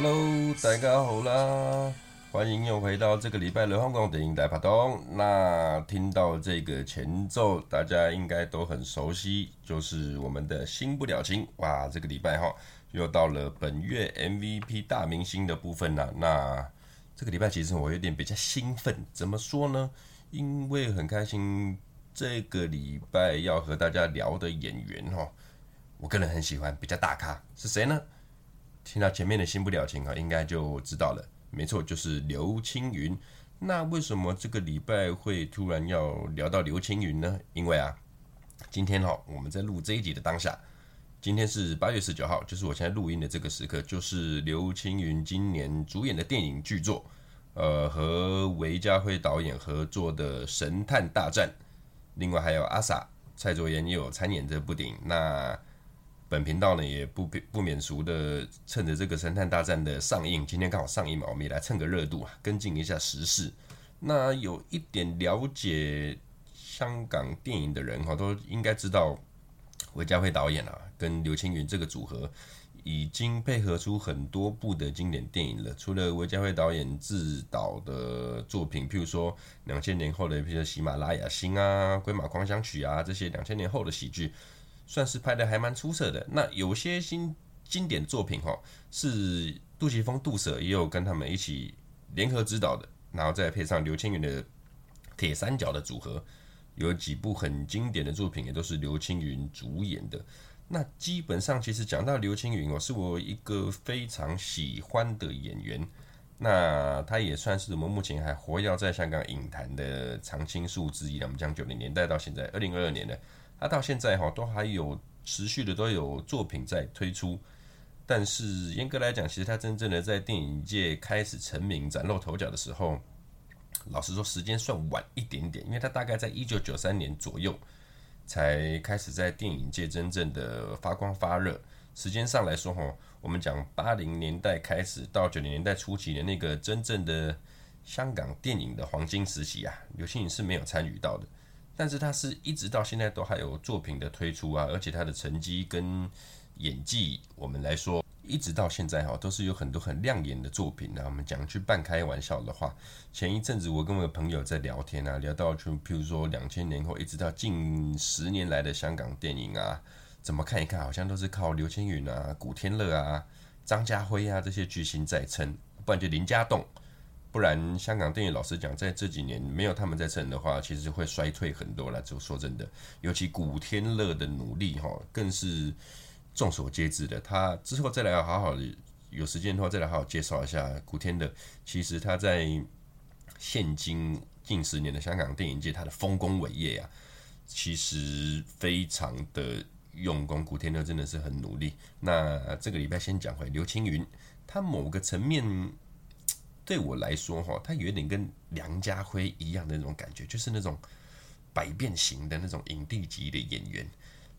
Hello，大家好啦，欢迎又回到这个礼拜的香港电影大排档。那听到这个前奏，大家应该都很熟悉，就是我们的《新不了情》哇！这个礼拜哈，又到了本月 MVP 大明星的部分了。那这个礼拜其实我有点比较兴奋，怎么说呢？因为很开心，这个礼拜要和大家聊的演员哈，我个人很喜欢，比较大咖，是谁呢？听到前面的新不了情啊，应该就知道了。没错，就是刘青云。那为什么这个礼拜会突然要聊到刘青云呢？因为啊，今天哈，我们在录这一集的当下，今天是八月十九号，就是我现在录音的这个时刻，就是刘青云今年主演的电影巨作，呃，和韦家辉导演合作的《神探大战》，另外还有阿 sa 蔡卓妍也有参演这部电影。那本频道呢也不不免俗的，趁着这个《神探大战》的上映，今天刚好上映嘛，我们也来蹭个热度啊，跟进一下时事。那有一点了解香港电影的人哈，都应该知道韦家辉导演啊，跟刘青云这个组合已经配合出很多部的经典电影了。除了韦家辉导演自导的作品，譬如说两千年后的，譬如《喜马拉雅星》啊，《鬼马狂想曲》啊，这些两千年后的喜剧。算是拍的还蛮出色的。那有些新经典作品哈，是杜琪峰、杜可也有跟他们一起联合指导的，然后再配上刘青云的铁三角的组合，有几部很经典的作品也都是刘青云主演的。那基本上其实讲到刘青云哦，是我一个非常喜欢的演员。那他也算是我们目前还活跃在香港影坛的常青树之一了。我们讲九零年代到现在二零二二年的。他到现在哈都还有持续的都有作品在推出，但是严格来讲，其实他真正的在电影界开始成名、崭露头角的时候，老实说时间算晚一点点，因为他大概在一九九三年左右才开始在电影界真正的发光发热。时间上来说哈，我们讲八零年代开始到九零年代初期的那个真正的香港电影的黄金时期啊，刘青云是没有参与到的。但是他是一直到现在都还有作品的推出啊，而且他的成绩跟演技，我们来说，一直到现在哈，都是有很多很亮眼的作品啊。我们讲句半开玩笑的话，前一阵子我跟我的朋友在聊天啊，聊到就譬如说两千年后一直到近十年来的香港电影啊，怎么看一看，好像都是靠刘青云啊、古天乐啊、张家辉啊这些巨星在撑，不然就林家栋。不然，香港电影老实讲，在这几年没有他们在撑的话，其实会衰退很多了。就说真的，尤其古天乐的努力哈，更是众所皆知的。他之后再来好好的有时间的话，再来好好介绍一下古天乐。其实他在现今近十年的香港电影界，他的丰功伟业啊，其实非常的用功。古天乐真的是很努力。那这个礼拜先讲回刘青云，他某个层面。对我来说，哈，他有点跟梁家辉一样的那种感觉，就是那种百变型的那种影帝级的演员。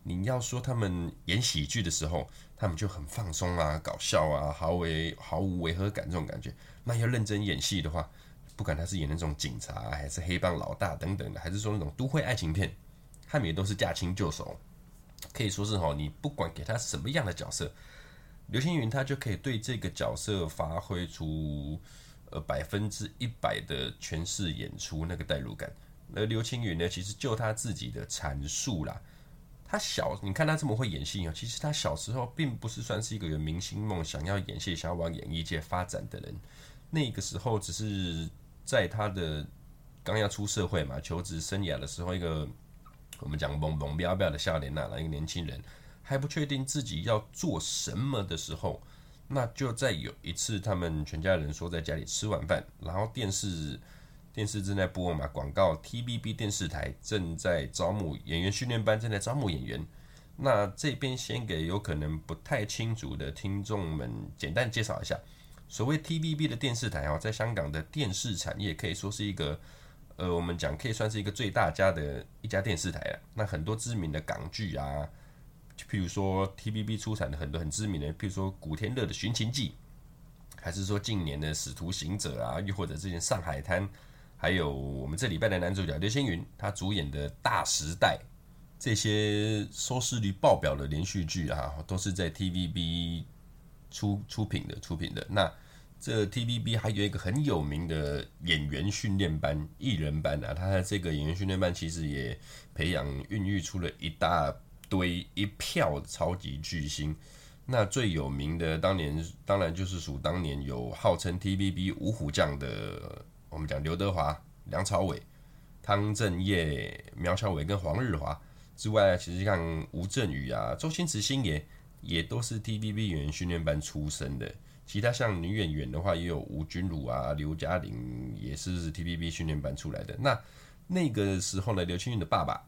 你要说他们演喜剧的时候，他们就很放松啊，搞笑啊，毫无毫无违和感这种感觉。那要认真演戏的话，不管他是演那种警察，还是黑帮老大等等的，还是说那种都会爱情片，他们也都是驾轻就熟。可以说是哈，你不管给他什么样的角色，刘青云他就可以对这个角色发挥出。呃，百分之一百的诠释演出那个代入感。而刘青云呢，其实就他自己的阐述啦，他小，你看他这么会演戏啊，其实他小时候并不是算是一个有明星梦、想要演戏、想要往演艺界发展的人。那个时候只是在他的刚要出社会嘛，求职生涯的时候，一个我们讲懵懵飙飙的少年呐，一个年轻人还不确定自己要做什么的时候。那就在有一次，他们全家人说在家里吃晚饭，然后电视电视正在播嘛，广告 TVB 电视台正在招募演员训练班，正在招募演员。那这边先给有可能不太清楚的听众们简单介绍一下，所谓 TVB 的电视台哦，在香港的电视产业可以说是一个，呃，我们讲可以算是一个最大家的一家电视台了。那很多知名的港剧啊。譬如说，TVB 出产的很多很知名的，譬如说古天乐的《寻秦记》，还是说近年的《使徒行者》啊，又或者之前《上海滩》，还有我们这礼拜的男主角刘青云他主演的《大时代》，这些收视率爆表的连续剧啊，都是在 TVB 出出品的出品的。那这 TVB 还有一个很有名的演员训练班、艺人班啊，他的这个演员训练班其实也培养、孕育出了一大堆一票超级巨星。那最有名的当年，当然就是属当年有号称 TVB 五虎将的，我们讲刘德华、梁朝伟、汤镇业、苗侨伟跟黄日华之外，其实像吴镇宇啊、周星驰星爷也都是 TVB 演员训练班出身的。其他像女演员的话，也有吴君如啊、刘嘉玲，也是 TVB 训练班出来的。那那个时候呢，刘青云的爸爸。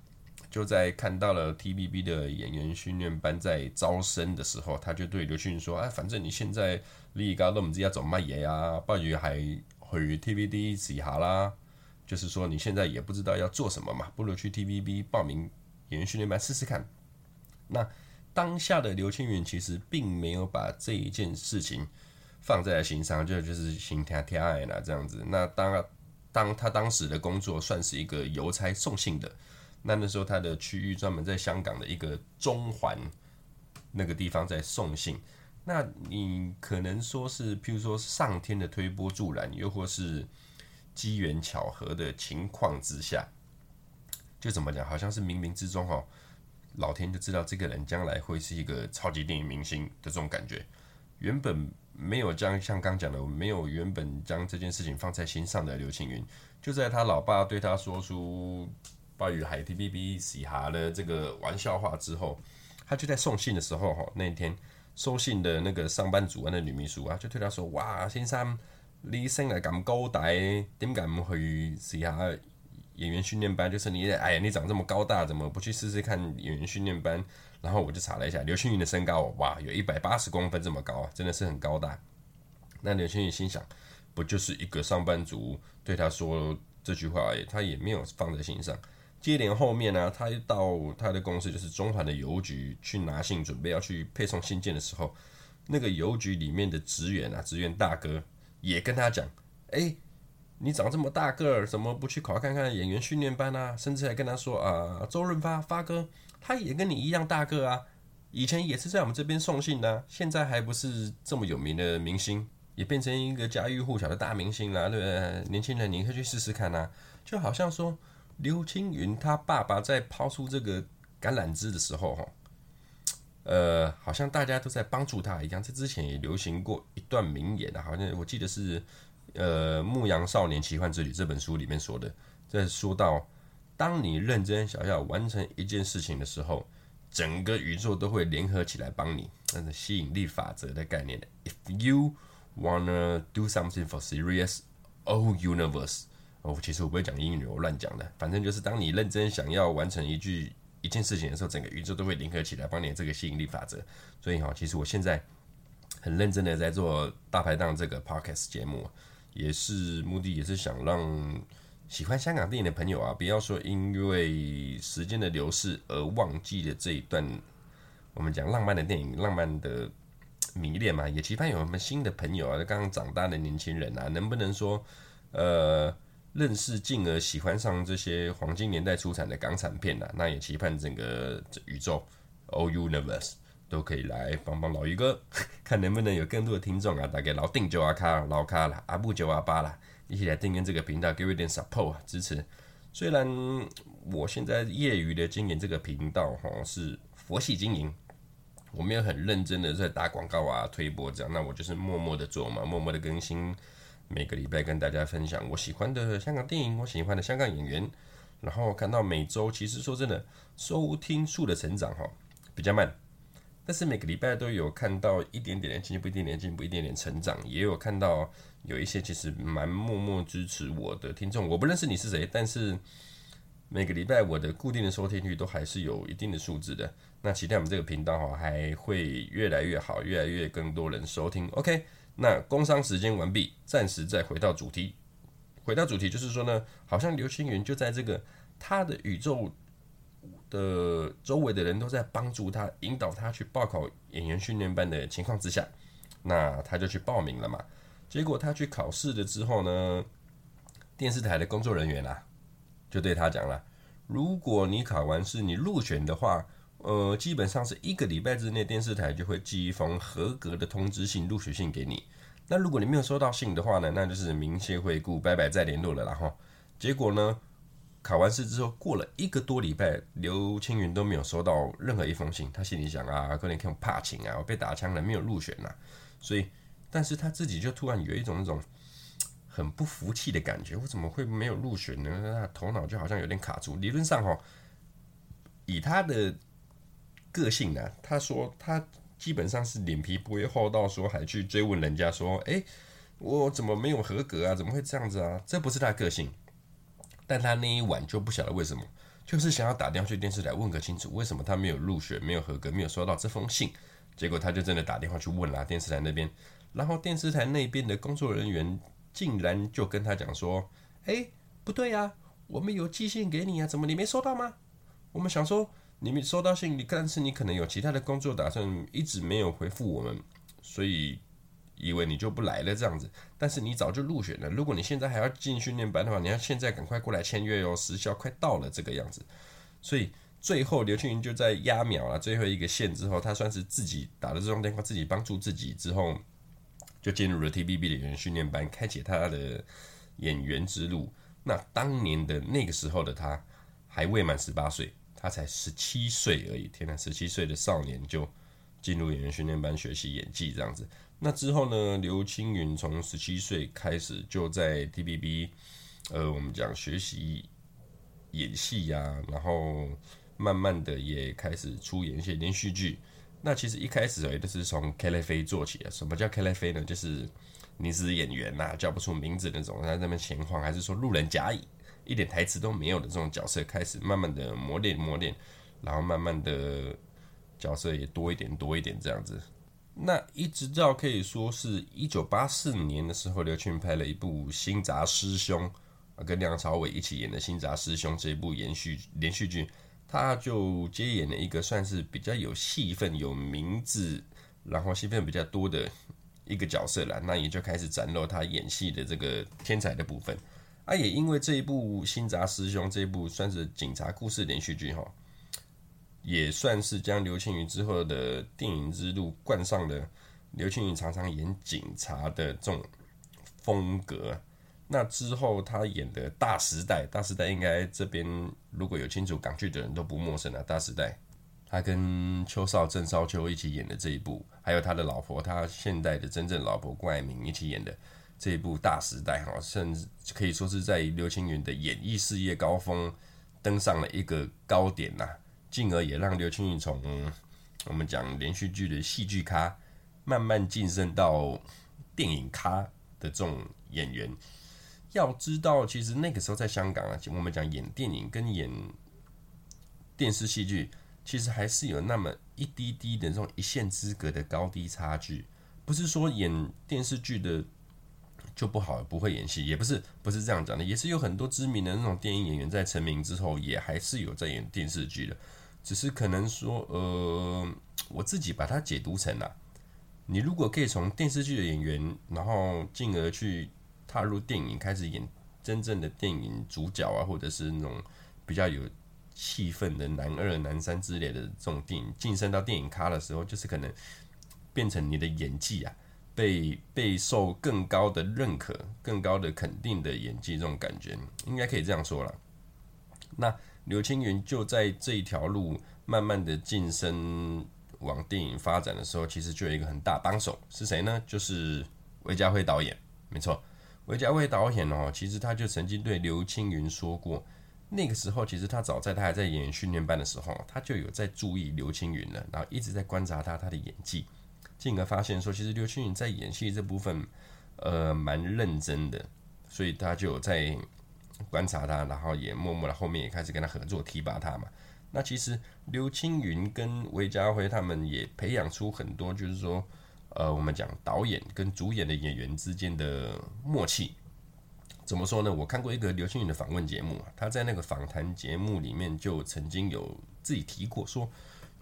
就在看到了 TVB 的演员训练班在招生的时候，他就对刘青云说：“哎，反正你现在立高都不知要走卖嘢啊，不如还回 TVB 试下啦。就是说你现在也不知道要做什么嘛，不如去 TVB 报名演员训练班试试看。”那当下的刘青云其实并没有把这一件事情放在心上，就就是心跳跳爱啦这样子。那当当他当时的工作算是一个邮差送信的。那那时候他的区域专门在香港的一个中环那个地方在送信，那你可能说是，譬如说上天的推波助澜，又或是机缘巧合的情况之下，就怎么讲，好像是冥冥之中哦，老天就知道这个人将来会是一个超级电影明星的这种感觉。原本没有将像刚讲的，没有原本将这件事情放在心上的刘青云，就在他老爸对他说出。关于海 TVB 嘻哈的这个玩笑话之后，他就在送信的时候，哈，那一天收信的那个上班族啊，那女秘书啊，就对他说：“哇，先生，你生来咁高大，点解唔去嘻哈演员训练班？就是你，哎呀，你长这么高大，怎么不去试试看演员训练班？”然后我就查了一下，刘青云的身高，哇，有一百八十公分这么高啊，真的是很高大。那刘青云心想，不就是一个上班族对他说这句话而已，他也没有放在心上。接连后面呢、啊，他到他的公司，就是中环的邮局去拿信，准备要去配送信件的时候，那个邮局里面的职员啊，职员大哥也跟他讲：“哎，你长这么大个儿，怎么不去考看看演员训练班啊？”甚至还跟他说：“啊，周润发发哥，他也跟你一样大个啊，以前也是在我们这边送信的，现在还不是这么有名的明星，也变成一个家喻户晓的大明星了，对不对？年轻人，你可以去试试看啊，就好像说。”刘青云他爸爸在抛出这个橄榄枝的时候，哈，呃，好像大家都在帮助他一样。这之前也流行过一段名言啊，好像我记得是呃《牧羊少年奇幻之旅》这本书里面说的，在说到，当你认真想要完成一件事情的时候，整个宇宙都会联合起来帮你，那是吸引力法则的概念。If you wanna do something for serious, oh universe. 哦，其实我不会讲英语，我乱讲的。反正就是当你认真想要完成一句一件事情的时候，整个宇宙都会联合起来帮你这个吸引力法则。所以哈，其实我现在很认真的在做大排档这个 podcast 节目，也是目的也是想让喜欢香港电影的朋友啊，不要说因为时间的流逝而忘记了这一段我们讲浪漫的电影、浪漫的迷恋嘛。也期盼有什么新的朋友啊，刚刚长大的年轻人啊，能不能说呃。认识进而喜欢上这些黄金年代出产的港产片呐、啊，那也期盼整个宇宙，all universe 都可以来帮帮老于哥，看能不能有更多的听众啊，大概老定九阿卡、老卡啦、阿布九阿八啦，一起来订阅这个频道，给我一点 support 支持。虽然我现在业余的经营这个频道哈，是佛系经营，我没有很认真的在打广告啊、推播这样，那我就是默默的做嘛，默默的更新。每个礼拜跟大家分享我喜欢的香港电影，我喜欢的香港演员，然后看到每周其实说真的收听数的成长哈比较慢，但是每个礼拜都有看到一点点的进步，一点点进步，一点点成长，也有看到有一些其实蛮默默支持我的听众，我不认识你是谁，但是每个礼拜我的固定的收听率都还是有一定的数字的，那期待我们这个频道哈还会越来越好，越来越更多人收听，OK。那工商时间完毕，暂时再回到主题。回到主题就是说呢，好像刘青云就在这个他的宇宙的周围的人都在帮助他，引导他去报考演员训练班的情况之下，那他就去报名了嘛。结果他去考试了之后呢，电视台的工作人员啊，就对他讲了：如果你考完试你入选的话，呃，基本上是一个礼拜之内，电视台就会寄一封合格的通知信、录取信给你。那如果你没有收到信的话呢，那就是明谢惠顾，拜拜再联络了然后。结果呢，考完试之后过了一个多礼拜，刘青云都没有收到任何一封信。他心里想啊，可能看怕情啊，我被打枪了，没有入选呐。所以，但是他自己就突然有一种那种 很不服气的感觉，我怎么会没有入选呢？他头脑就好像有点卡住。理论上哈，以他的个性呢，他说他基本上是脸皮不会厚到说还去追问人家说，哎，我怎么没有合格啊？怎么会这样子啊？这不是他个性。但他那一晚就不晓得为什么，就是想要打电话去电视台问个清楚，为什么他没有入选、没有合格、没有收到这封信。结果他就真的打电话去问了电视台那边，然后电视台那边的工作人员竟然就跟他讲说：“哎，不对呀，我们有寄信给你啊，怎么你没收到吗？我们想说你没收到信，你但是你可能有其他的工作打算，一直没有回复我们，所以。”以为你就不来了这样子，但是你早就入选了。如果你现在还要进训练班的话，你要现在赶快过来签约哦，时效快到了这个样子。所以最后刘青云就在压秒了最后一个线之后，他算是自己打了这通电话，自己帮助自己之后，就进入了 TVB 的演员训练班，开启他的演员之路。那当年的那个时候的他还未满十八岁，他才十七岁而已。天呐，十七岁的少年就进入演员训练班学习演技这样子。那之后呢？刘青云从十七岁开始就在 TVB，呃，我们讲学习演戏呀、然后慢慢的也开始出演一些连续剧。那其实一开始也都是从凯丽妃做起的。什么叫凯丽妃呢？就是你是演员呐、啊，叫不出名字那种，在那边闲晃，还是说路人甲乙，一点台词都没有的这种角色，开始慢慢的磨练磨练，然后慢慢的角色也多一点多一点这样子。那一直到可以说是一九八四年的时候，刘青云拍了一部《新扎师兄》，跟梁朝伟一起演的《新扎师兄》这一部延续连续剧，他就接演了一个算是比较有戏份、有名字，然后戏份比较多的一个角色了。那也就开始展露他演戏的这个天才的部分。啊，也因为这一部《新扎师兄》这一部算是警察故事连续剧哈。也算是将刘青云之后的电影之路冠上了刘青云常常演警察的这种风格。那之后他演的《大时代》，《大时代》应该这边如果有清楚港剧的人都不陌生了，《大时代》他跟邱少、郑少秋一起演的这一部，还有他的老婆，他现在的真正老婆郭爱明一起演的这一部《大时代》哈，甚至可以说是在刘青云的演艺事业高峰登上了一个高点呐。进而也让刘青云从我们讲连续剧的戏剧咖，慢慢晋升到电影咖的这种演员。要知道，其实那个时候在香港啊，我们讲演电影跟演电视戏剧，其实还是有那么一滴滴的这种一线之隔的高低差距。不是说演电视剧的就不好，不会演戏，也不是不是这样讲的，也是有很多知名的那种电影演员在成名之后，也还是有在演电视剧的。只是可能说，呃，我自己把它解读成了，你如果可以从电视剧的演员，然后进而去踏入电影，开始演真正的电影主角啊，或者是那种比较有气氛的男二、男三之类的这种电影，晋升到电影咖的时候，就是可能变成你的演技啊，被备受更高的认可、更高的肯定的演技，这种感觉应该可以这样说了。那。刘青云就在这一条路慢慢的晋升往电影发展的时候，其实就有一个很大帮手是谁呢？就是韦家辉导演。没错，韦家辉导演哦，其实他就曾经对刘青云说过，那个时候其实他早在他还在演员训练班的时候，他就有在注意刘青云了，然后一直在观察他他的演技，进而发现说，其实刘青云在演戏这部分，呃，蛮认真的，所以他就在。观察他，然后也默默的后面也开始跟他合作，提拔他嘛。那其实刘青云跟韦家辉他们也培养出很多，就是说，呃，我们讲导演跟主演的演员之间的默契。怎么说呢？我看过一个刘青云的访问节目，他在那个访谈节目里面就曾经有自己提过，说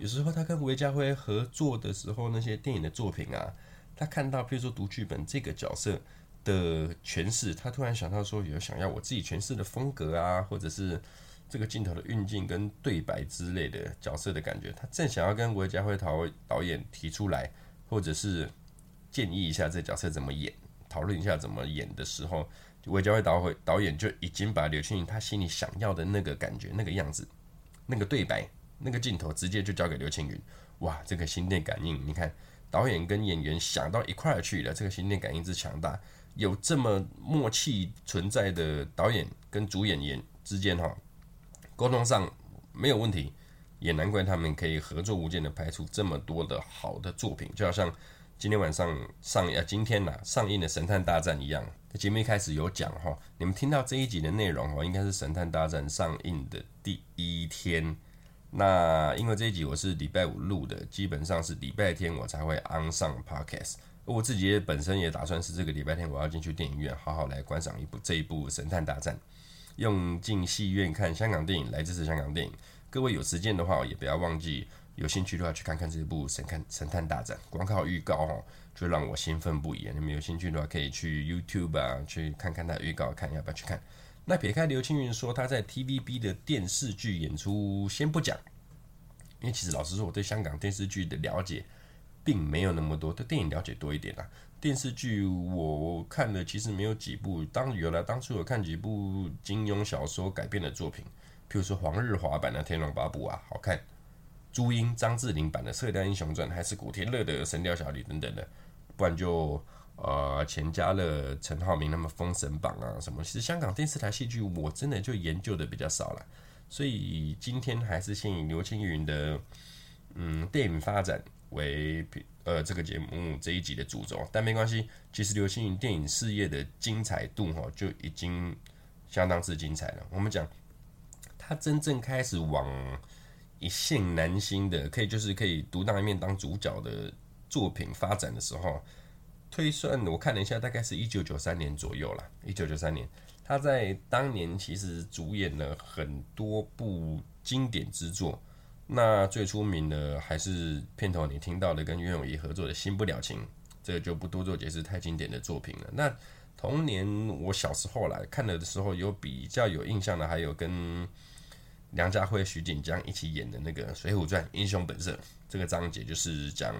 有时候他跟韦家辉合作的时候，那些电影的作品啊，他看到，比如说读剧本这个角色。的诠释，他突然想到说，有想要我自己诠释的风格啊，或者是这个镜头的运镜跟对白之类的角色的感觉，他正想要跟韦家辉导导演提出来，或者是建议一下这角色怎么演，讨论一下怎么演的时候，韦家辉导导演就已经把刘青云他心里想要的那个感觉、那个样子、那个对白、那个镜头，直接就交给刘青云。哇，这个心电感应，你看导演跟演员想到一块儿去了，这个心电感应之强大，有这么默契存在的导演跟主演员之间哈。沟通上没有问题，也难怪他们可以合作无间的拍出这么多的好的作品，就好像今天晚上上啊，今天呐、上映的《神探大战》一样。节目一开始有讲哈，你们听到这一集的内容哦，应该是《神探大战》上映的第一天。那因为这一集我是礼拜五录的，基本上是礼拜天我才会 on 上 podcast。我自己也本身也打算是这个礼拜天我要进去电影院，好好来观赏一部这一部《神探大战》。用进戏院看香港电影来支持香港电影，各位有时间的话也不要忘记，有兴趣的话去看看这部《神探神探大战》。光靠预告哦，就让我兴奋不已。你们有兴趣的话，可以去 YouTube 啊，去看看他预告，看要不要去看。那撇开刘青云说他在 TVB 的电视剧演出，先不讲，因为其实老实说，我对香港电视剧的了解并没有那么多，对电影了解多一点啦。电视剧我看的其实没有几部，当原来当初有看几部金庸小说改编的作品，譬如说黄日华版的《天龙八部》啊，好看；朱茵、张智霖版的《射雕英雄传》，还是古天乐的《神雕侠侣》等等的，不然就呃钱嘉乐、陈浩民他们《封神榜》啊什么。其实香港电视台戏剧我真的就研究的比较少了，所以今天还是先以刘青云的嗯电影发展为。呃，这个节目这一集的主轴，但没关系。其实刘青云电影事业的精彩度哈，就已经相当之精彩了。我们讲他真正开始往一线男星的，可以就是可以独当一面当主角的作品发展的时候，推算我看了一下，大概是一九九三年左右了。一九九三年，他在当年其实主演了很多部经典之作。那最出名的还是片头你听到的跟袁咏仪合作的《新不了情》，这个就不多做解释，太经典的作品了。那同年我小时候来看了的时候，有比较有印象的，还有跟梁家辉、徐锦江一起演的那个《水浒传》英雄本色，这个章节就是讲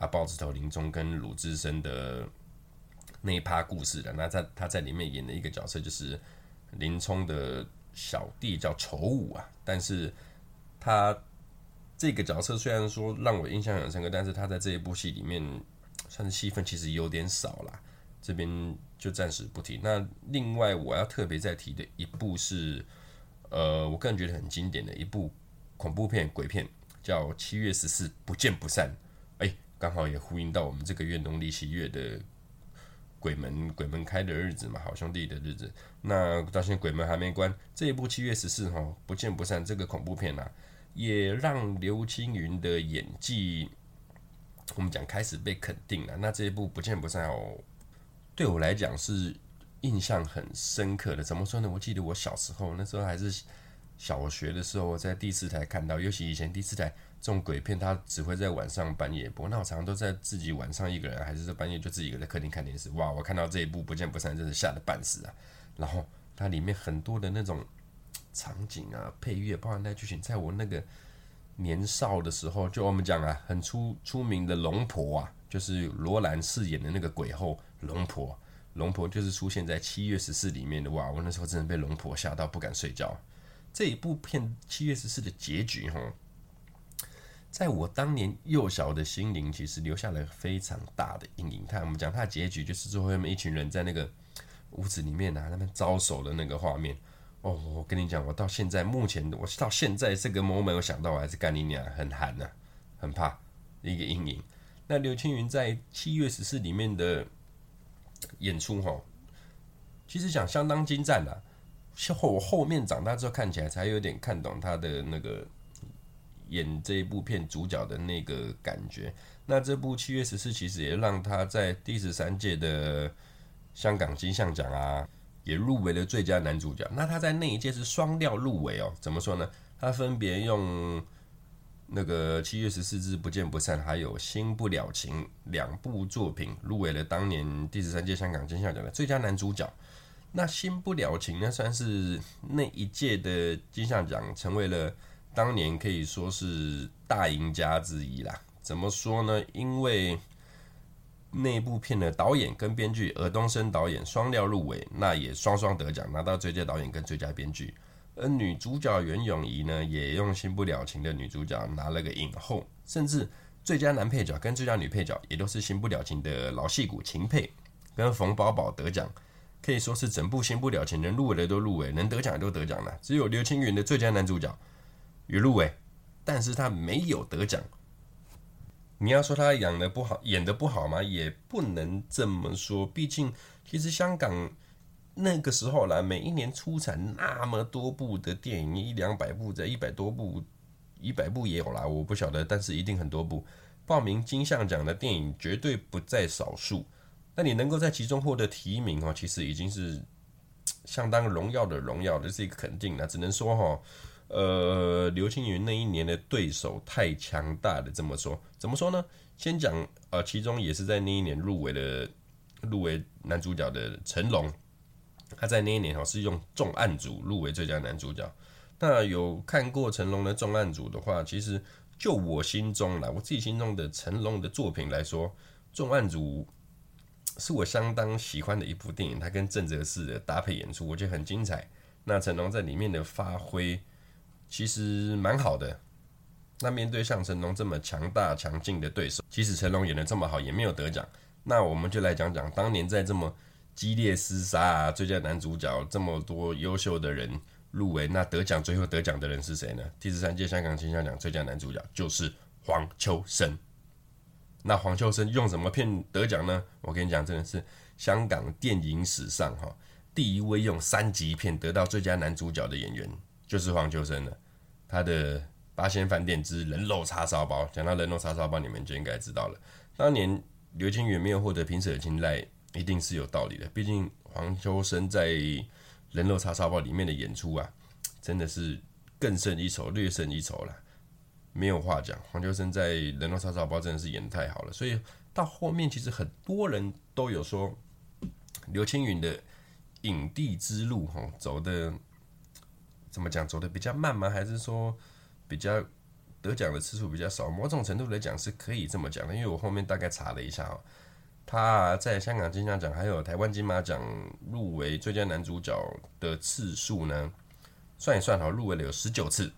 阿豹子头林冲跟鲁智深的那一趴故事的。那他他在里面演的一个角色就是林冲的小弟叫仇武啊，但是他。这个角色虽然说让我印象很深刻，但是他在这一部戏里面算是戏份其实有点少啦，这边就暂时不提。那另外我要特别再提的一部是，呃，我个人觉得很经典的一部恐怖片鬼片，叫《七月十四不见不散》。刚好也呼应到我们这个月农历七月的鬼门鬼门开的日子嘛，好兄弟的日子。那到现在鬼门还没关，这一部《七月十四》哈不见不散这个恐怖片啊。也让刘青云的演技，我们讲开始被肯定了。那这一部不见不散哦，对我来讲是印象很深刻的。怎么说呢？我记得我小时候那时候还是小学的时候，在第四台看到，尤其以前第四台这种鬼片，它只会在晚上半夜播。那我常常都在自己晚上一个人，还是在半夜就自己一个在客厅看电视。哇！我看到这一部不见不散，真是吓得半死啊！然后它里面很多的那种。场景啊，配乐，包含那剧情，在我那个年少的时候，就我们讲啊，很出出名的龙婆啊，就是罗兰饰演的那个鬼后龙婆，龙婆就是出现在七月十四里面的哇，我那时候真的被龙婆吓到不敢睡觉。这一部片七月十四的结局哈，在我当年幼小的心灵，其实留下了非常大的阴影。看我们讲它的结局，就是最后他们一群人在那个屋子里面啊，他们招手的那个画面。哦，我跟你讲，我到现在目前，我到现在这个 moment，我想到我还是干你娘，很寒呐、啊，很怕一个阴影。那刘青云在七月十四里面的演出，哈，其实讲相当精湛的。后我后面长大之后看起来才有点看懂他的那个演这一部片主角的那个感觉。那这部七月十四其实也让他在第十三届的香港金像奖啊。也入围了最佳男主角。那他在那一届是双料入围哦。怎么说呢？他分别用那个《七月十四日不见不散》还有《新不了情》两部作品入围了当年第十三届香港金像奖的最佳男主角。那新不了情呢，算是那一届的金像奖成为了当年可以说是大赢家之一啦。怎么说呢？因为那部片的导演跟编剧尔冬升导演双料入围，那也双双得奖，拿到最佳导演跟最佳编剧。而女主角袁咏仪呢，也用《新不了情》的女主角拿了个影后，甚至最佳男配角跟最佳女配角也都是《新不了情》的老戏骨秦沛跟冯宝宝得奖，可以说是整部《新不了情》能入围的都入围，能得奖的都得奖了。只有刘青云的最佳男主角有入围，但是他没有得奖。你要说他演的不好，演的不好吗？也不能这么说。毕竟，其实香港那个时候来，每一年出产那么多部的电影，一两百部，在一百多部，一百部也有啦，我不晓得，但是一定很多部。报名金像奖的电影绝对不在少数。那你能够在其中获得提名哦，其实已经是相当荣耀的荣耀，这是一个肯定。那只能说哈。呃，刘青云那一年的对手太强大了，这么说，怎么说呢？先讲，呃，其中也是在那一年入围的，入围男主角的成龙，他在那一年哦是用《重案组》入围最佳男主角。那有看过成龙的《重案组》的话，其实就我心中啦，我自己心中的成龙的作品来说，《重案组》是我相当喜欢的一部电影，他跟郑则仕的搭配演出，我觉得很精彩。那成龙在里面的发挥。其实蛮好的。那面对像成龙这么强大强劲的对手，即使成龙演的这么好，也没有得奖。那我们就来讲讲当年在这么激烈厮杀啊，最佳男主角这么多优秀的人入围，那得奖最后得奖的人是谁呢？第十三届香港金像奖最佳男主角就是黄秋生。那黄秋生用什么片得奖呢？我跟你讲，真的是香港电影史上哈第一位用三级片得到最佳男主角的演员。就是黄秋生了，他的《八仙饭店之人肉叉烧包》，讲到人肉叉烧包，你们就应该知道了。当年刘青云没有获得评审的青睐，一定是有道理的。毕竟黄秋生在《人肉叉烧包》里面的演出啊，真的是更胜一筹，略胜一筹了，没有话讲。黄秋生在《人肉叉烧包》真的是演得太好了，所以到后面其实很多人都有说，刘青云的影帝之路吼走的。怎么讲？走的比较慢吗？还是说比较得奖的次数比较少？某种程度来讲是可以这么讲的，因为我后面大概查了一下哦，他在香港金像奖还有台湾金马奖入围最佳男主角的次数呢，算一算哈，入围了有十九次，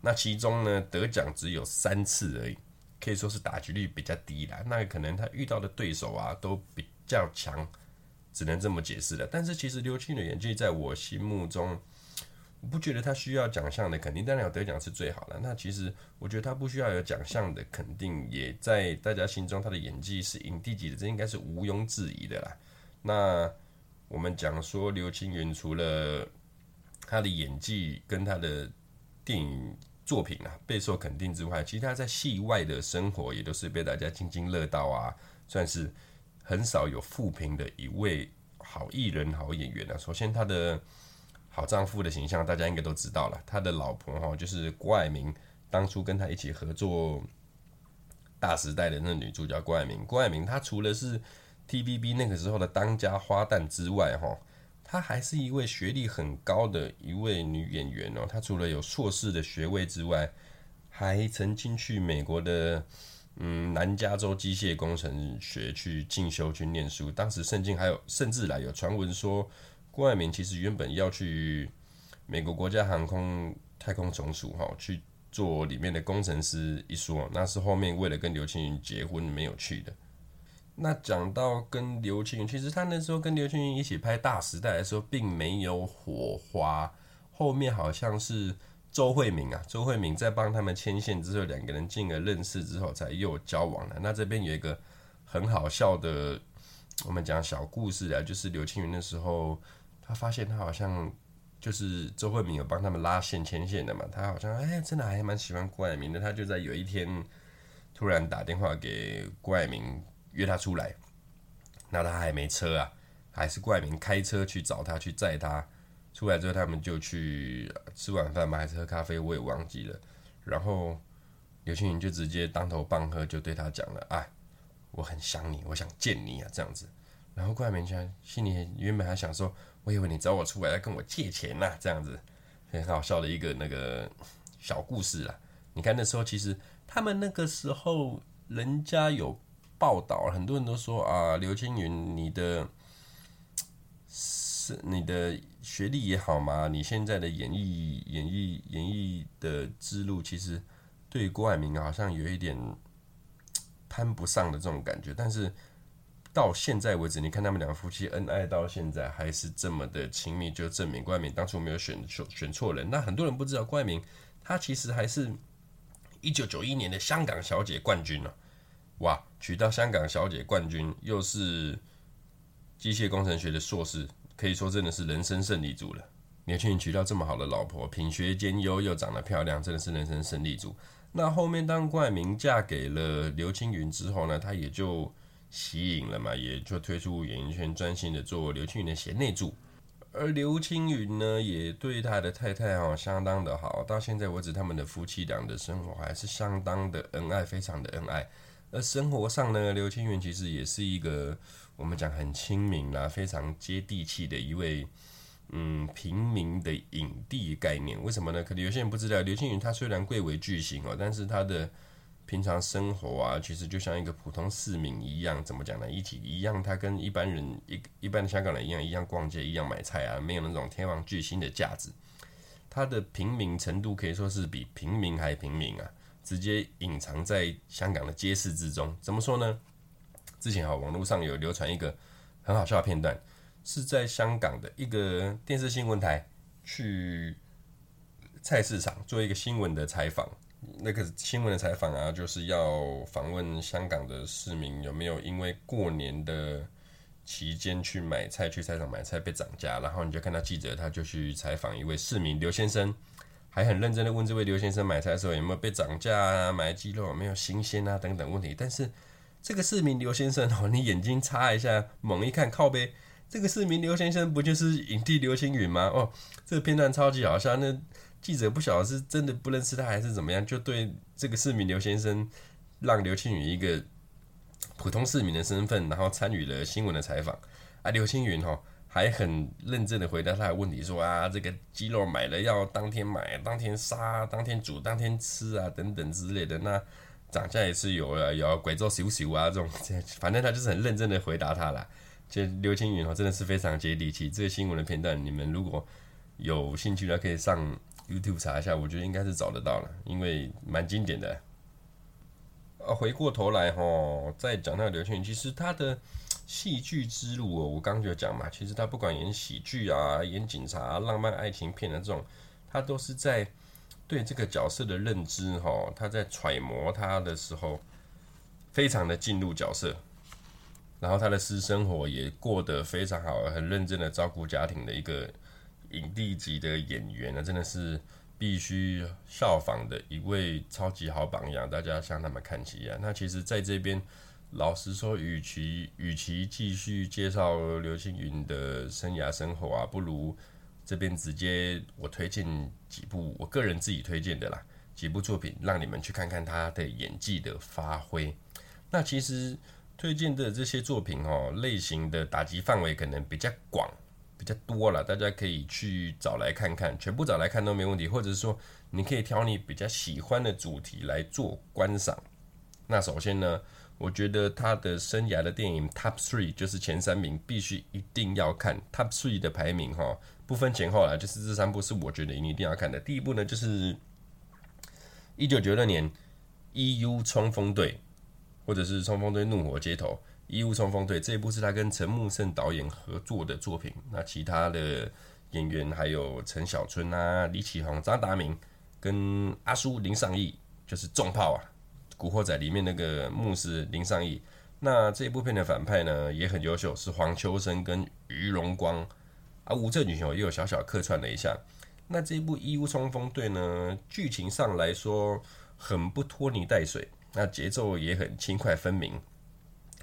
那其中呢得奖只有三次而已，可以说是打击率比较低啦。那可能他遇到的对手啊都比较强，只能这么解释了。但是其实刘青的演技在我心目中。我不觉得他需要奖项的肯定，当然有得奖是最好的。那其实我觉得他不需要有奖项的肯定，也在大家心中他的演技是影帝级的，这应该是毋庸置疑的啦。那我们讲说刘青云除了他的演技跟他的电影作品啊备受肯定之外，其实他在戏外的生活也都是被大家津津乐道啊，算是很少有负评的一位好艺人、好演员啊。首先他的。好丈夫的形象，大家应该都知道了。他的老婆哈，就是郭爱明，当初跟他一起合作《大时代》的那女主角郭爱明。郭爱明她除了是 TVB 那个时候的当家花旦之外，哈，她还是一位学历很高的一位女演员哦。她除了有硕士的学位之外，还曾经去美国的嗯南加州机械工程学去进修去念书。当时圣经还有甚至来有传闻说。郭爱明其实原本要去美国国家航空太空总署哈去做里面的工程师一说，那是后面为了跟刘青云结婚没有去的。那讲到跟刘青云，其实他那时候跟刘青云一起拍《大时代》的时候，并没有火花。后面好像是周慧敏啊，周慧敏在帮他们牵线之后，两个人进而认识之后，才又交往了。那这边有一个很好笑的，我们讲小故事啊，就是刘青云那时候。他发现他好像就是周慧敏有帮他们拉线牵线的嘛，他好像哎真的还蛮喜欢郭爱明的。他就在有一天突然打电话给郭爱明约他出来，那他还没车啊，还是郭爱明开车去找他去载他出来之后，他们就去吃晚饭嘛，还是喝咖啡，我也忘记了。然后刘青云就直接当头棒喝，就对他讲了：“哎，我很想你，我想见你啊，这样子。”然后郭台铭想心里原本还想说，我以为你找我出来要跟我借钱呐、这样子很好笑的一个那个小故事啦。你看那时候其实他们那个时候人家有报道，很多人都说啊，刘青云你的是你的学历也好嘛，你现在的演艺演艺演艺的之路，其实对郭海明好像有一点 攀不上的这种感觉，但是。到现在为止，你看他们两个夫妻恩爱到现在还是这么的亲密，就证明郭台铭当初没有选错选错人。那很多人不知道郭台铭，他其实还是一九九一年的香港小姐冠军哦。哇，娶到香港小姐冠军，又是机械工程学的硕士，可以说真的是人生胜利组了。刘青云娶到这么好的老婆，品学兼优又长得漂亮，真的是人生胜利组。那后面当郭台铭嫁给了刘青云之后呢，他也就。吸引了嘛，也就退出演艺圈，专心的做刘青云的贤内助。而刘青云呢，也对他的太太哈相当的好，到现在为止，他们的夫妻俩的生活还是相当的恩爱，非常的恩爱。而生活上呢，刘青云其实也是一个我们讲很亲民啦，非常接地气的一位嗯平民的影帝概念。为什么呢？可能有些人不知道，刘青云他虽然贵为巨星哦，但是他的。平常生活啊，其实就像一个普通市民一样，怎么讲呢？一体一样，他跟一般人一一般的香港人一样，一样逛街，一样买菜啊，没有那种天王巨星的架子。他的平民程度可以说是比平民还平民啊，直接隐藏在香港的街市之中。怎么说呢？之前哈，网络上有流传一个很好笑的片段，是在香港的一个电视新闻台去菜市场做一个新闻的采访。那个新闻的采访啊，就是要访问香港的市民有没有因为过年的期间去买菜，去菜场买菜被涨价，然后你就看到记者，他就去采访一位市民刘先生，还很认真的问这位刘先生买菜的时候有没有被涨价啊，买鸡肉有没有新鲜啊等等问题。但是这个市民刘先生哦，你眼睛擦一下，猛一看靠背，这个市民刘先生不就是 影帝刘青云吗？哦，这个片段超级好笑，那。记者不晓得是真的不认识他还是怎么样，就对这个市民刘先生让刘青云一个普通市民的身份，然后参与了新闻的采访。啊，刘青云哈还很认真的回答他的问题，说啊，这个鸡肉买了要当天买、当天杀、当天煮、当天吃啊，等等之类的。那涨价也是有了，有贵州修修啊这种，反正他就是很认真的回答他啦。就刘青云哈真的是非常接地气。这个新闻的片段，你们如果有兴趣的可以上。YouTube 查一下，我觉得应该是找得到了，因为蛮经典的。啊，回过头来哈，再讲那个刘青云，其实他的戏剧之路哦，我刚就讲嘛，其实他不管演喜剧啊、演警察、浪漫爱情片的这种，他都是在对这个角色的认知哈，他在揣摩他的时候，非常的进入角色，然后他的私生活也过得非常好，很认真的照顾家庭的一个。影帝级的演员呢，真的是必须效仿的一位超级好榜样，大家向他们看齐啊！那其实，在这边，老实说，与其与其继续介绍刘青云的生涯生活啊，不如这边直接我推荐几部我个人自己推荐的啦，几部作品，让你们去看看他的演技的发挥。那其实推荐的这些作品哦，类型的打击范围可能比较广。比较多了，大家可以去找来看看，全部找来看都没问题。或者是说，你可以挑你比较喜欢的主题来做观赏。那首先呢，我觉得他的生涯的电影 Top Three 就是前三名，必须一定要看。Top Three 的排名哈，不分前后啦，就是这三部是我觉得你一定要看的。第一部呢，就是一九九六年《E.U. 冲锋队》，或者是《冲锋队怒火街头》。《义乌冲锋队》这一部是他跟陈木胜导演合作的作品。那其他的演员还有陈小春啊、李启宏、张达明跟阿叔林尚义，就是重炮啊，《古惑仔》里面那个牧师林尚义。那这一部片的反派呢也很优秀，是黄秋生跟于荣光啊。吴镇宇也有小小客串了一下。那这部《义乌冲锋队》呢，剧情上来说很不拖泥带水，那节奏也很轻快分明。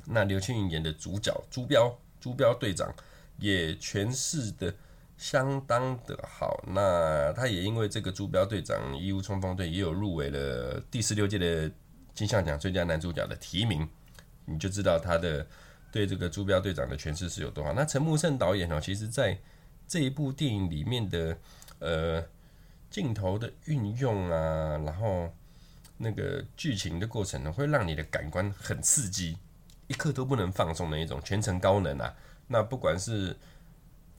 那刘青云演的主角朱标，朱标队长也诠释的相当的好。那他也因为这个朱标队长义乌冲锋队也有入围了第十六届的金像奖最佳男主角的提名，你就知道他的对这个朱标队长的诠释是有多好。那陈木胜导演哦，其实在这一部电影里面的呃镜头的运用啊，然后那个剧情的过程呢，会让你的感官很刺激，一刻都不能放松的一种，全程高能啊。那不管是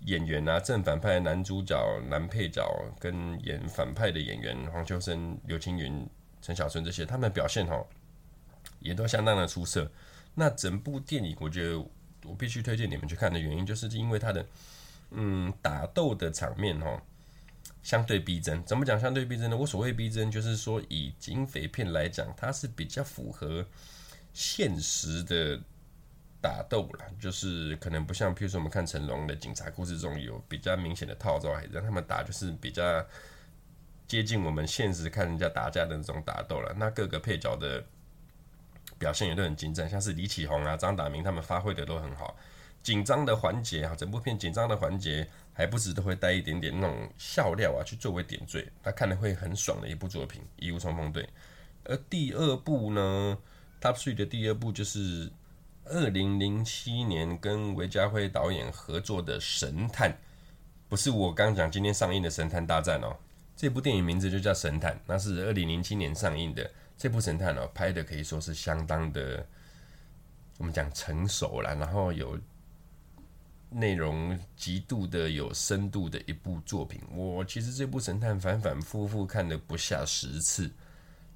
演员啊，正反派男主角、男配角跟演反派的演员黄秋生、刘青云、陈小春这些，他们表现哈也都相当的出色。那整部电影，我觉得我必须推荐你们去看的原因，就是因为它的嗯打斗的场面哦相对逼真。怎么讲相对逼真呢？我所谓逼真，就是说以警匪片来讲，它是比较符合现实的。打斗了，就是可能不像，譬如说我们看成龙的警察故事中有比较明显的套招，让他们打就是比较接近我们现实看人家打架的那种打斗了。那各个配角的表现也都很精湛，像是李启红啊、张达明他们发挥的都很好。紧张的环节啊，整部片紧张的环节还不时都会带一点点那种笑料啊，去作为点缀，他看了会很爽的一部作品《义乌冲锋队》。而第二部呢，Top Three 的第二部就是。二零零七年跟韦家辉导演合作的《神探》，不是我刚讲今天上映的《神探大战》哦，这部电影名字就叫《神探》，那是二零零七年上映的。这部《神探》哦，拍的可以说是相当的，我们讲成熟了，然后有内容极度的有深度的一部作品。我其实这部《神探》反反复复看了不下十次。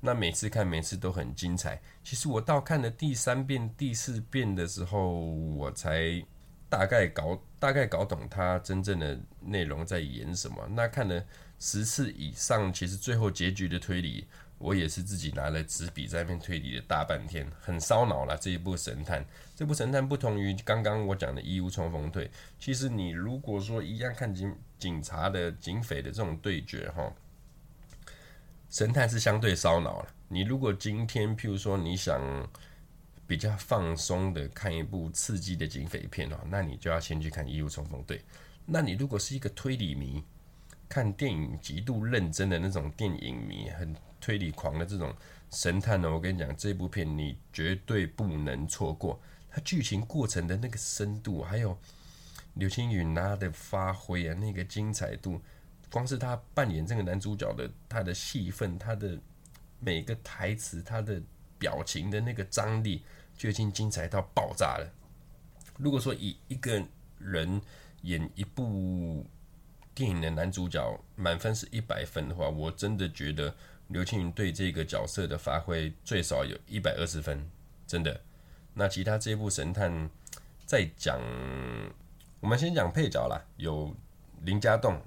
那每次看，每次都很精彩。其实我到看了第三遍、第四遍的时候，我才大概搞大概搞懂它真正的内容在演什么。那看了十次以上，其实最后结局的推理，我也是自己拿了纸笔在那边推理了大半天，很烧脑了。这一部神探，这部神探不同于刚刚我讲的《义乌冲锋队》，其实你如果说一样看警警察的警匪的这种对决，哈。神探是相对烧脑了。你如果今天，譬如说你想比较放松的看一部刺激的警匪片哦，那你就要先去看《义乌冲锋队》。那你如果是一个推理迷，看电影极度认真的那种电影迷，很推理狂的这种神探呢，我跟你讲，这部片你绝对不能错过。它剧情过程的那个深度，还有刘青云他的发挥啊，那个精彩度。光是他扮演这个男主角的他的戏份，他的每个台词，他的表情的那个张力，就已经精彩到爆炸了。如果说以一个人演一部电影的男主角，满分是一百分的话，我真的觉得刘青云对这个角色的发挥最少有一百二十分，真的。那其他这部神探再讲，我们先讲配角啦，有林家栋。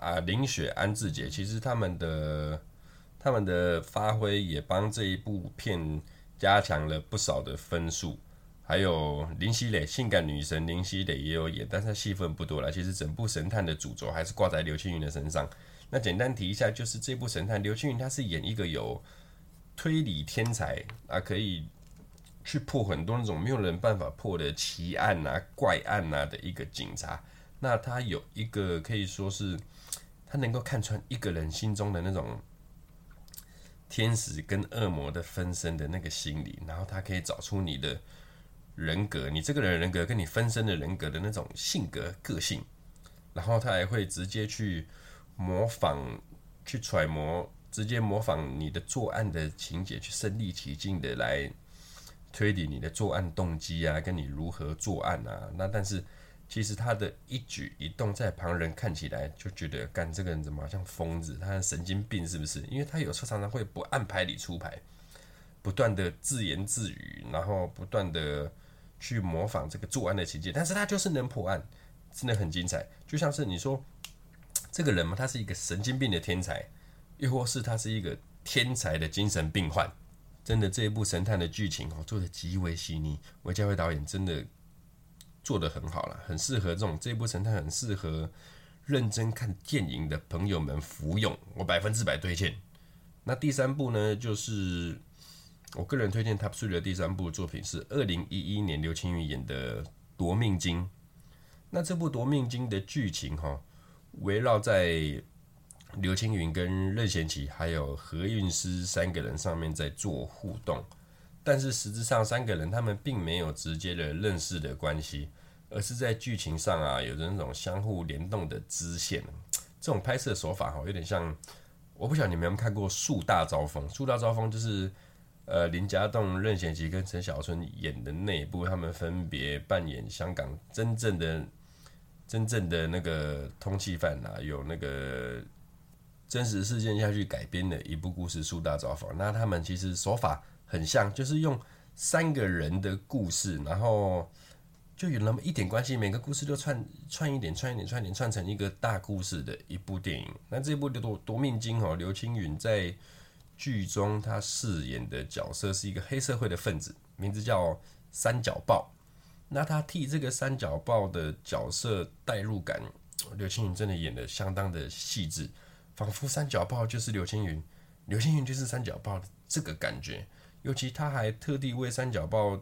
啊，林雪、安志杰，其实他们的他们的发挥也帮这一部片加强了不少的分数。还有林熙蕾，性感女神林熙蕾也有演，但是戏份不多了。其实整部神探的主轴还是挂在刘青云的身上。那简单提一下，就是这部神探，刘青云他是演一个有推理天才啊，可以去破很多那种没有人办法破的奇案啊、怪案啊的一个警察。那他有一个可以说是。他能够看穿一个人心中的那种天使跟恶魔的分身的那个心理，然后他可以找出你的人格，你这个人人格跟你分身的人格的那种性格个性，然后他还会直接去模仿、去揣摩，直接模仿你的作案的情节，去身临其境的来推理你的作案动机啊，跟你如何作案啊。那但是。其实他的一举一动，在旁人看起来就觉得，干这个人怎么好像疯子？他神经病是不是？因为他有时候常常会不按牌理出牌，不断的自言自语，然后不断的去模仿这个作案的情节，但是他就是能破案，真的很精彩。就像是你说这个人嘛，他是一个神经病的天才，又或是他是一个天才的精神病患。真的，这一部神探的剧情哦，做的极为细腻。韦家辉导演真的。做得很好了，很适合这种这部神探，很适合认真看电影的朋友们服用，我百分之百推荐。那第三部呢，就是我个人推荐 Top Three 的第三部作品是二零一一年刘青云演的《夺命金》。那这部《夺命金》的剧情哈，围绕在刘青云跟任贤齐还有何韵诗三个人上面在做互动。但是实质上三个人他们并没有直接的认识的关系，而是在剧情上啊有着那种相互联动的支线。这种拍摄手法哈，有点像，我不晓得你们有没有看过《树大招风》？《树大招风》就是呃林家栋、任贤齐跟陈小春演的那一部，他们分别扮演香港真正的真正的那个通缉犯啊，有那个。真实事件下去改编的一部故事《树大招风》，那他们其实手法很像，就是用三个人的故事，然后就有那么一点关系，每个故事都串串一点，串一点，串一点，串成一个大故事的一部电影。那这部《夺夺命金》哦，刘青云在剧中他饰演的角色是一个黑社会的分子，名字叫三角豹。那他替这个三角豹的角色代入感，刘青云真的演得相当的细致。仿佛三角豹就是刘青云，刘青云就是三角豹的这个感觉。尤其他还特地为三角豹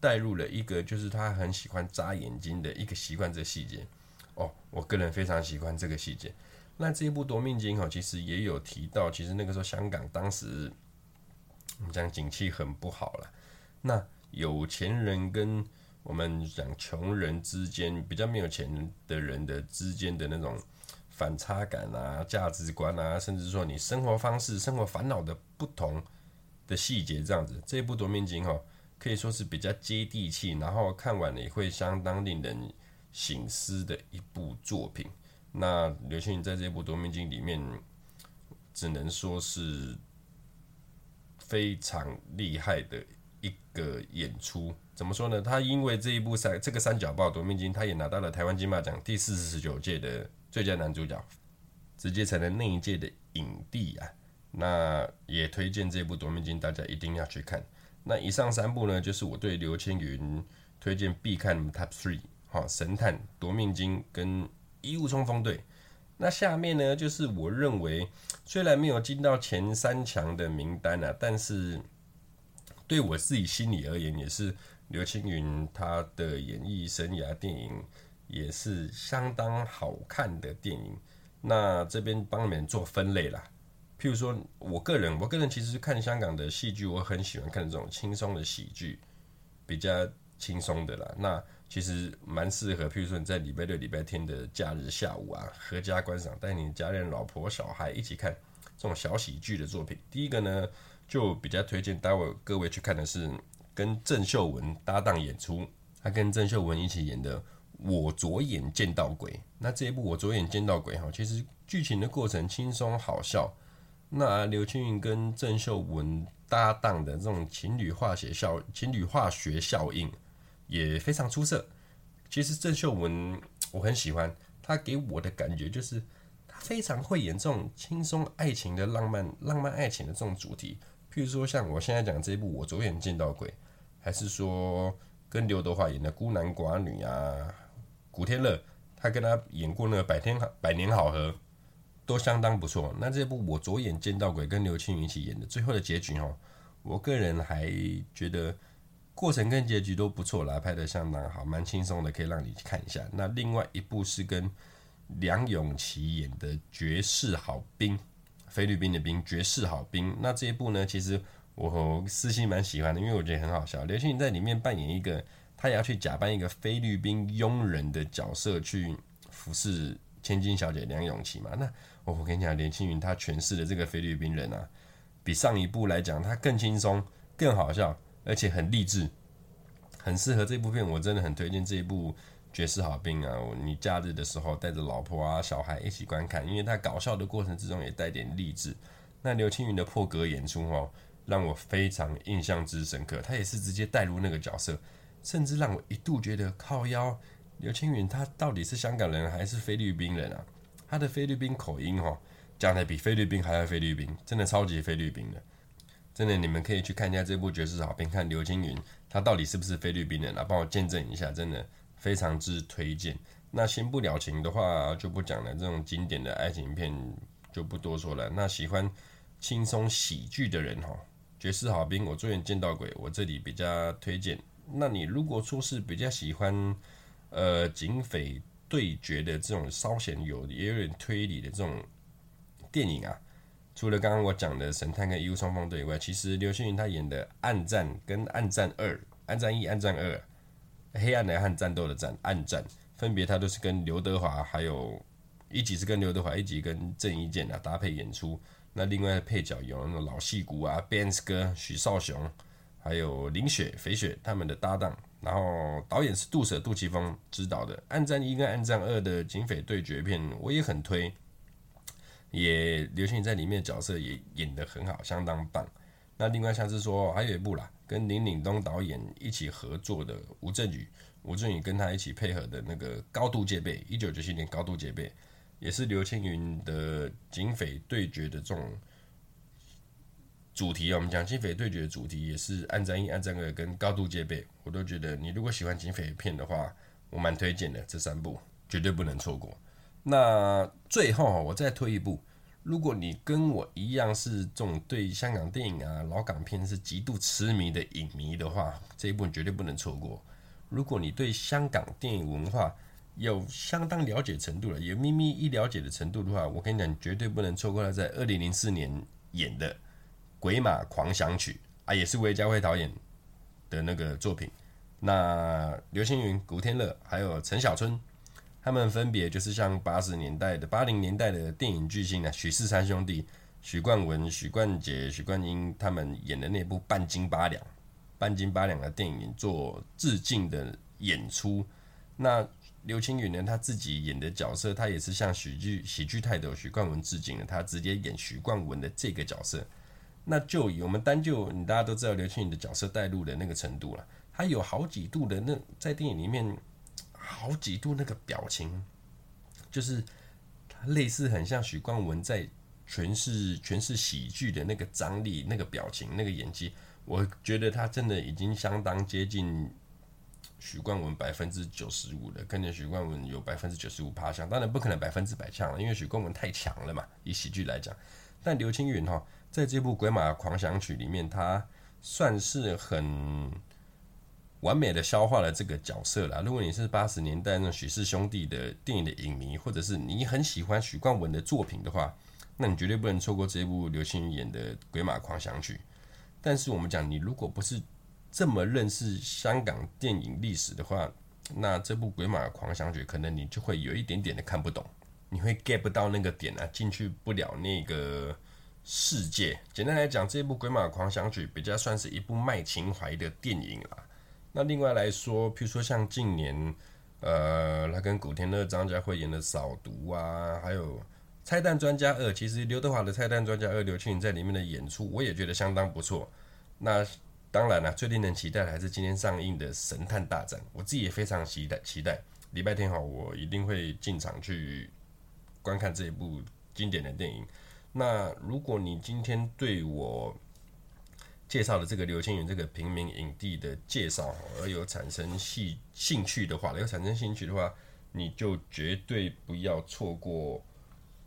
带入了一个，就是他很喜欢眨眼睛的一个习惯，这细节。哦，我个人非常喜欢这个细节。那这一部夺命金哦，其实也有提到，其实那个时候香港当时我们讲景气很不好了。那有钱人跟我们讲穷人之间，比较没有钱的人的之间的那种。反差感啊，价值观啊，甚至说你生活方式、生活烦恼的不同的细节，这样子，这一部夺命金哈，可以说是比较接地气，然后看完了也会相当令人醒思的一部作品。那刘青云在这部夺命金里面，只能说是非常厉害的一个演出。怎么说呢？他因为这一部三这个三角豹夺命金，他也拿到了台湾金马奖第四十九届的。最佳男主角，直接成了那一届的影帝啊！那也推荐这部《夺命金》，大家一定要去看。那以上三部呢，就是我对刘青云推荐必看 Top Three，好，《神探》、《夺命金》跟《遗物冲锋队》。那下面呢，就是我认为虽然没有进到前三强的名单啊，但是对我自己心里而言，也是刘青云他的演艺生涯电影。也是相当好看的电影。那这边帮你们做分类啦。譬如说，我个人，我个人其实看香港的戏剧，我很喜欢看这种轻松的喜剧，比较轻松的啦。那其实蛮适合，譬如说你在礼拜六、礼拜天的假日下午啊，合家观赏，带你家人、老婆、小孩一起看这种小喜剧的作品。第一个呢，就比较推荐待会各位去看的是跟郑秀文搭档演出，他跟郑秀文一起演的。我左眼见到鬼，那这一部我左眼见到鬼哈，其实剧情的过程轻松好笑。那刘青云跟郑秀文搭档的这种情侣化学效情侣化学效应也非常出色。其实郑秀文我很喜欢，她给我的感觉就是她非常会演这种轻松爱情的浪漫浪漫爱情的这种主题，譬如说像我现在讲这一部我左眼见到鬼，还是说跟刘德华演的孤男寡女啊。古天乐，他跟他演过那个《百天百年好合》，都相当不错。那这部我左眼见到鬼跟刘青云一起演的，最后的结局哦，我个人还觉得过程跟结局都不错啦，拍得相当好，蛮轻松的，可以让你去看一下。那另外一部是跟梁咏琪演的《绝世好兵》，菲律宾的兵，绝世好兵。那这一部呢，其实我私心蛮喜欢的，因为我觉得很好笑。刘青云在里面扮演一个。他也要去假扮一个菲律宾佣人的角色去服侍千金小姐梁咏琪嘛？那我我跟你讲，连青云他诠释的这个菲律宾人啊，比上一部来讲他更轻松、更好笑，而且很励志，很适合这部片。我真的很推荐这一部《绝世好兵》啊！你假日的时候带着老婆啊、小孩一起观看，因为他搞笑的过程之中也带点励志。那刘青云的破格演出哦，让我非常印象之深刻。他也是直接带入那个角色。甚至让我一度觉得靠腰，刘青云他到底是香港人还是菲律宾人啊？他的菲律宾口音哦，讲的比菲律宾还要菲律宾，真的超级菲律宾的。真的，你们可以去看一下这部《绝世好兵》，看刘青云他到底是不是菲律宾人啊？帮我见证一下，真的非常之推荐。那先不了情的话就不讲了，这种经典的爱情片就不多说了。那喜欢轻松喜剧的人哦，《绝世好兵》我左眼见到鬼，我这里比较推荐。那你如果说是比较喜欢，呃，警匪对决的这种稍显有也有点推理的这种电影啊，除了刚刚我讲的神探跟义务冲锋队以外，其实刘青云他演的《暗战》跟《暗战二》《暗战一》《暗战二》，黑暗的暗，战斗的战，暗战分别他都是跟刘德华，还有一集是跟刘德华，一集跟郑伊健啊搭配演出。那另外配角有那种老戏骨啊，Benz 哥、许绍雄，还有林雪、肥雪他们的搭档。然后导演是杜舍杜琪峰执导的《暗战一》跟《暗战二》的警匪对决片，我也很推。也刘青云在里面的角色也演得很好，相当棒。那另外像是说还有一部啦，跟林岭东导演一起合作的吴镇宇，吴镇宇跟他一起配合的那个《高度戒备》，一九九七年《高度戒备》也是刘青云的警匪对决的这种主题啊。我们讲警匪对决的主题也是《暗战一》《暗战二》跟《高度戒备》，我都觉得你如果喜欢警匪片的话，我蛮推荐的，这三部绝对不能错过。那最后我再推一部，如果你跟我一样是这种对香港电影啊、老港片是极度痴迷的影迷的话，这一部绝对不能错过。如果你对香港电影文化有相当了解程度了，有咪咪一了解的程度的话，我跟你讲，绝对不能错过他在二零零四年演的《鬼马狂想曲》啊，也是韦家辉导演的那个作品。那刘青云、古天乐还有陈小春。他们分别就是像八十年代的、八零年代的电影巨星啊，许氏三兄弟，许冠文、许冠杰、许冠英，他们演的那部半斤八两、半斤八两的电影做致敬的演出。那刘青云呢，他自己演的角色，他也是向喜剧喜剧泰斗许冠文致敬的，他直接演许冠文的这个角色。那就以我们单就你大家都知道刘青云的角色带入的那个程度了，他有好几度的那在电影里面。好几度那个表情，就是类似很像许冠文在诠释诠释喜剧的那个张力、那个表情、那个演技，我觉得他真的已经相当接近许冠文百分之九十五了，跟着许冠文有百分之九十五趴像，当然不可能百分之百像了，因为许冠文太强了嘛，以喜剧来讲。但刘青云哈，在这部《鬼马狂想曲》里面，他算是很。完美的消化了这个角色啦。如果你是八十年代那许氏兄弟的电影的影迷，或者是你很喜欢许冠文的作品的话，那你绝对不能错过这部刘青云演的《鬼马狂想曲》。但是我们讲，你如果不是这么认识香港电影历史的话，那这部《鬼马狂想曲》可能你就会有一点点的看不懂，你会 get 不到那个点啊，进去不了那个世界。简单来讲，这部《鬼马狂想曲》比较算是一部卖情怀的电影啦。那另外来说，譬如说像近年，呃，他跟古天乐、张家辉演的《扫毒》啊，还有《拆弹专家二》，其实刘德华的《拆弹专家二》，刘青云在里面的演出，我也觉得相当不错。那当然了，最令人期待的还是今天上映的《神探大战》，我自己也非常期待。期待礼拜天好，我一定会进场去观看这一部经典的电影。那如果你今天对我，介绍的这个刘青云这个平民影帝的介绍，而有产生兴兴趣的话，有产生兴趣的话，你就绝对不要错过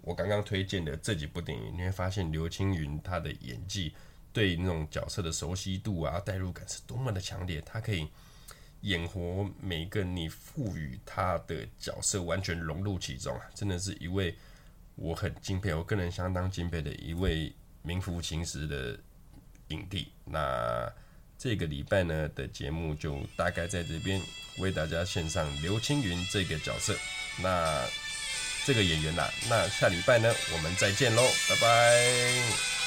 我刚刚推荐的这几部电影。你会发现刘青云他的演技对那种角色的熟悉度啊、代入感是多么的强烈，他可以演活每个你赋予他的角色，完全融入其中啊！真的是一位我很敬佩，我个人相当敬佩的一位名副其实的。影帝，那这个礼拜呢的节目就大概在这边为大家献上刘青云这个角色，那这个演员呐、那下礼拜呢我们再见喽，拜拜。